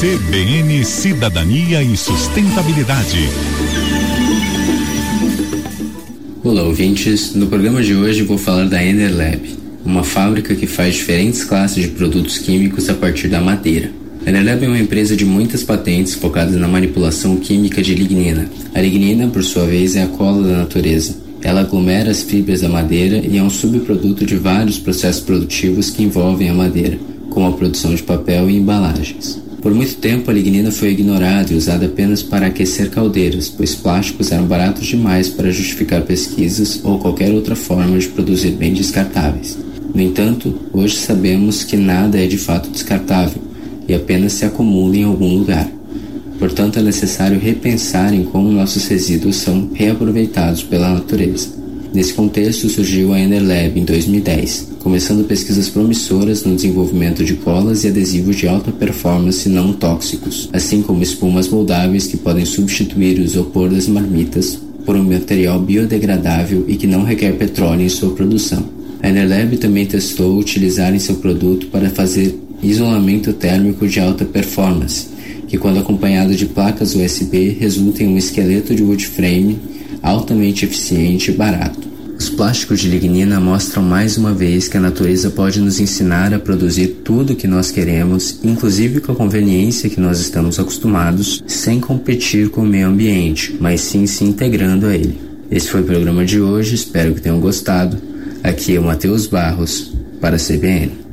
CBN Cidadania e Sustentabilidade. Olá, ouvintes. No programa de hoje vou falar da Enerlab, uma fábrica que faz diferentes classes de produtos químicos a partir da madeira. A Enerlab é uma empresa de muitas patentes focadas na manipulação química de lignina. A lignina, por sua vez, é a cola da natureza. Ela aglomera as fibras da madeira e é um subproduto de vários processos produtivos que envolvem a madeira, como a produção de papel e embalagens. Por muito tempo, a lignina foi ignorada e usada apenas para aquecer caldeiras, pois plásticos eram baratos demais para justificar pesquisas ou qualquer outra forma de produzir bens descartáveis. No entanto, hoje sabemos que nada é de fato descartável e apenas se acumula em algum lugar. Portanto, é necessário repensar em como nossos resíduos são reaproveitados pela natureza. Nesse contexto surgiu a Enerlab em 2010, começando pesquisas promissoras no desenvolvimento de colas e adesivos de alta performance não tóxicos, assim como espumas moldáveis que podem substituir o isopor das marmitas por um material biodegradável e que não requer petróleo em sua produção. A Enerlab também testou utilizar em seu produto para fazer isolamento térmico de alta performance, que quando acompanhado de placas USB resulta em um esqueleto de wood frame altamente eficiente e barato. Os plásticos de lignina mostram mais uma vez que a natureza pode nos ensinar a produzir tudo o que nós queremos, inclusive com a conveniência que nós estamos acostumados, sem competir com o meio ambiente, mas sim se integrando a ele. Esse foi o programa de hoje, espero que tenham gostado. Aqui é o Matheus Barros, para a CBN.